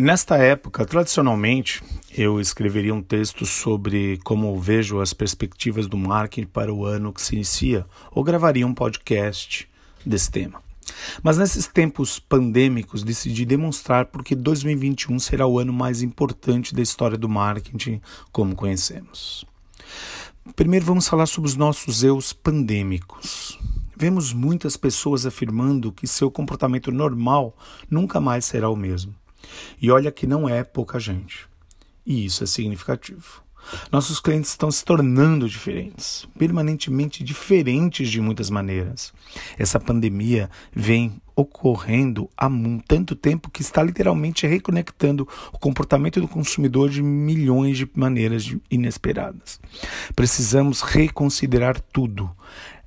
Nesta época, tradicionalmente, eu escreveria um texto sobre como vejo as perspectivas do marketing para o ano que se inicia, ou gravaria um podcast desse tema. Mas nesses tempos pandêmicos, decidi demonstrar porque 2021 será o ano mais importante da história do marketing como conhecemos. Primeiro, vamos falar sobre os nossos eus pandêmicos. Vemos muitas pessoas afirmando que seu comportamento normal nunca mais será o mesmo. E olha que não é pouca gente. E isso é significativo. Nossos clientes estão se tornando diferentes, permanentemente diferentes de muitas maneiras. Essa pandemia vem ocorrendo há tanto tempo que está literalmente reconectando o comportamento do consumidor de milhões de maneiras inesperadas. Precisamos reconsiderar tudo.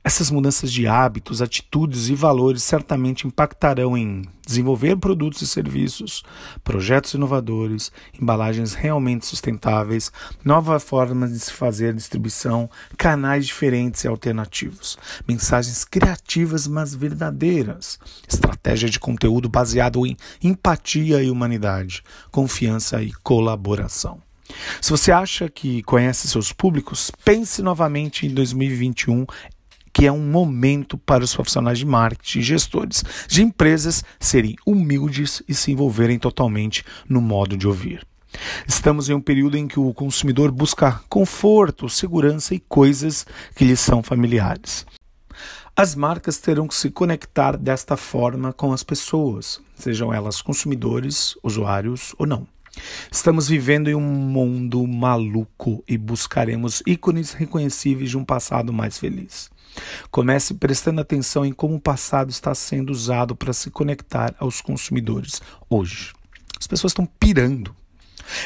Essas mudanças de hábitos, atitudes e valores certamente impactarão em desenvolver produtos e serviços, projetos inovadores, embalagens realmente sustentáveis, novas formas de se fazer distribuição, canais diferentes e alternativos, mensagens criativas mas verdadeiras, estratégia de conteúdo baseado em empatia e humanidade, confiança e colaboração. Se você acha que conhece seus públicos, pense novamente em 2021 que é um momento para os profissionais de marketing e gestores de empresas serem humildes e se envolverem totalmente no modo de ouvir. Estamos em um período em que o consumidor busca conforto, segurança e coisas que lhe são familiares. As marcas terão que se conectar desta forma com as pessoas, sejam elas consumidores, usuários ou não. Estamos vivendo em um mundo maluco e buscaremos ícones reconhecíveis de um passado mais feliz. Comece prestando atenção em como o passado está sendo usado para se conectar aos consumidores hoje. As pessoas estão pirando.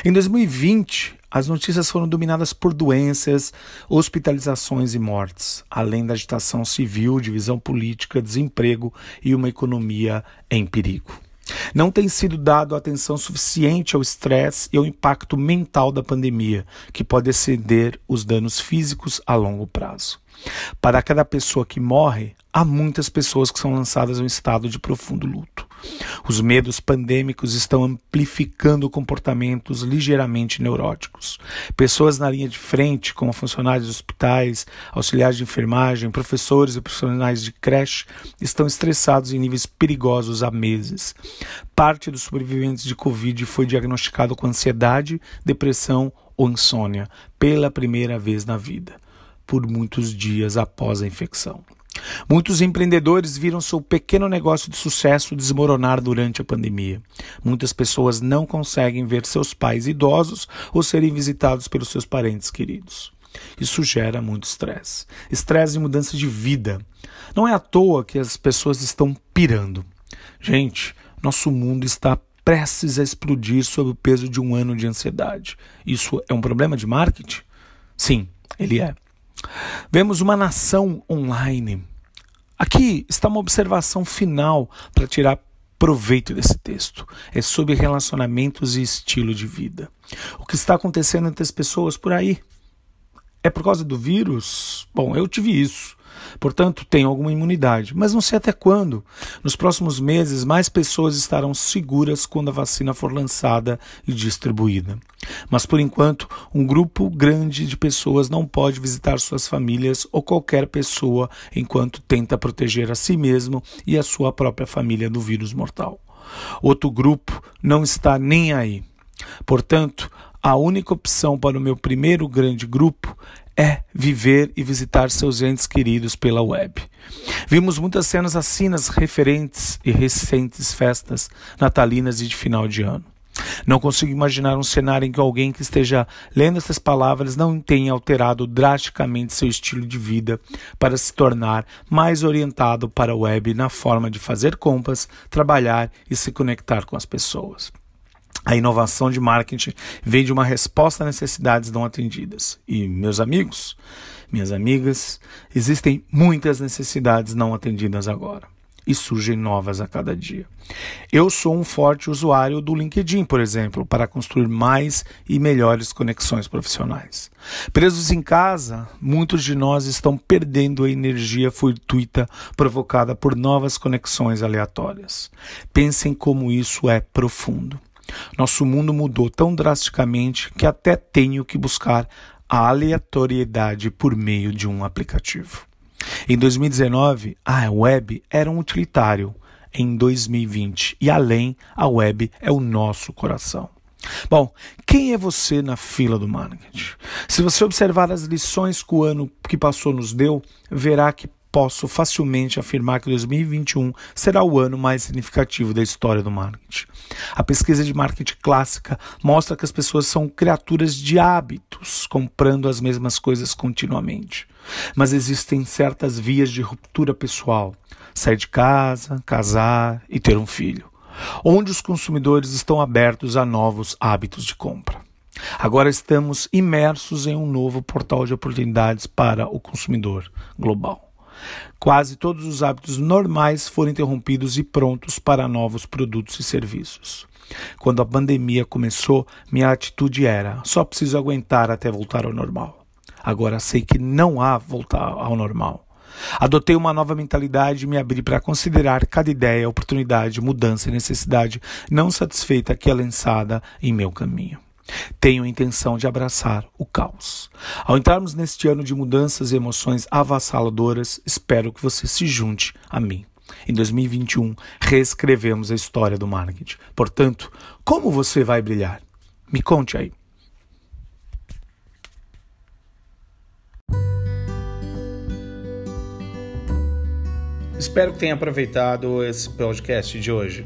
Em 2020, as notícias foram dominadas por doenças, hospitalizações e mortes, além da agitação civil, divisão política, desemprego e uma economia em perigo. Não tem sido dado atenção suficiente ao estresse e ao impacto mental da pandemia, que pode exceder os danos físicos a longo prazo. Para cada pessoa que morre, há muitas pessoas que são lançadas em um estado de profundo luto. Os medos pandêmicos estão amplificando comportamentos ligeiramente neuróticos. Pessoas na linha de frente, como funcionários de hospitais, auxiliares de enfermagem, professores e profissionais de creche, estão estressados em níveis perigosos há meses. Parte dos sobreviventes de Covid foi diagnosticado com ansiedade, depressão ou insônia pela primeira vez na vida, por muitos dias após a infecção. Muitos empreendedores viram seu pequeno negócio de sucesso desmoronar durante a pandemia. Muitas pessoas não conseguem ver seus pais idosos ou serem visitados pelos seus parentes queridos. Isso gera muito estresse. Estresse e mudança de vida. Não é à toa que as pessoas estão pirando. Gente, nosso mundo está prestes a explodir sob o peso de um ano de ansiedade. Isso é um problema de marketing? Sim, ele é. Vemos uma nação online. Aqui está uma observação final para tirar proveito desse texto. É sobre relacionamentos e estilo de vida. O que está acontecendo entre as pessoas por aí? É por causa do vírus? Bom, eu tive isso. Portanto, tenho alguma imunidade, mas não sei até quando. Nos próximos meses, mais pessoas estarão seguras quando a vacina for lançada e distribuída. Mas por enquanto, um grupo grande de pessoas não pode visitar suas famílias ou qualquer pessoa enquanto tenta proteger a si mesmo e a sua própria família do vírus mortal. Outro grupo não está nem aí. Portanto, a única opção para o meu primeiro grande grupo é viver e visitar seus entes queridos pela web. Vimos muitas cenas assim nas referentes e recentes festas natalinas e de final de ano. Não consigo imaginar um cenário em que alguém que esteja lendo essas palavras não tenha alterado drasticamente seu estilo de vida para se tornar mais orientado para a web na forma de fazer compras, trabalhar e se conectar com as pessoas. A inovação de marketing vem de uma resposta a necessidades não atendidas. E, meus amigos, minhas amigas, existem muitas necessidades não atendidas agora e surgem novas a cada dia. Eu sou um forte usuário do LinkedIn, por exemplo, para construir mais e melhores conexões profissionais. Presos em casa, muitos de nós estão perdendo a energia fortuita provocada por novas conexões aleatórias. Pensem como isso é profundo. Nosso mundo mudou tão drasticamente que até tenho que buscar a aleatoriedade por meio de um aplicativo. Em 2019, a web era um utilitário. Em 2020 e além, a web é o nosso coração. Bom, quem é você na fila do marketing? Se você observar as lições que o ano que passou nos deu, verá que posso facilmente afirmar que 2021 será o ano mais significativo da história do marketing. A pesquisa de marketing clássica mostra que as pessoas são criaturas de hábitos, comprando as mesmas coisas continuamente. Mas existem certas vias de ruptura pessoal: sair de casa, casar e ter um filho, onde os consumidores estão abertos a novos hábitos de compra. Agora estamos imersos em um novo portal de oportunidades para o consumidor global. Quase todos os hábitos normais foram interrompidos e prontos para novos produtos e serviços. Quando a pandemia começou, minha atitude era: só preciso aguentar até voltar ao normal. Agora sei que não há voltar ao normal. Adotei uma nova mentalidade e me abri para considerar cada ideia, oportunidade, mudança e necessidade não satisfeita que é lançada em meu caminho. Tenho a intenção de abraçar o caos. Ao entrarmos neste ano de mudanças e emoções avassaladoras, espero que você se junte a mim. Em 2021, reescrevemos a história do marketing. Portanto, como você vai brilhar? Me conte aí. Espero que tenha aproveitado esse podcast de hoje.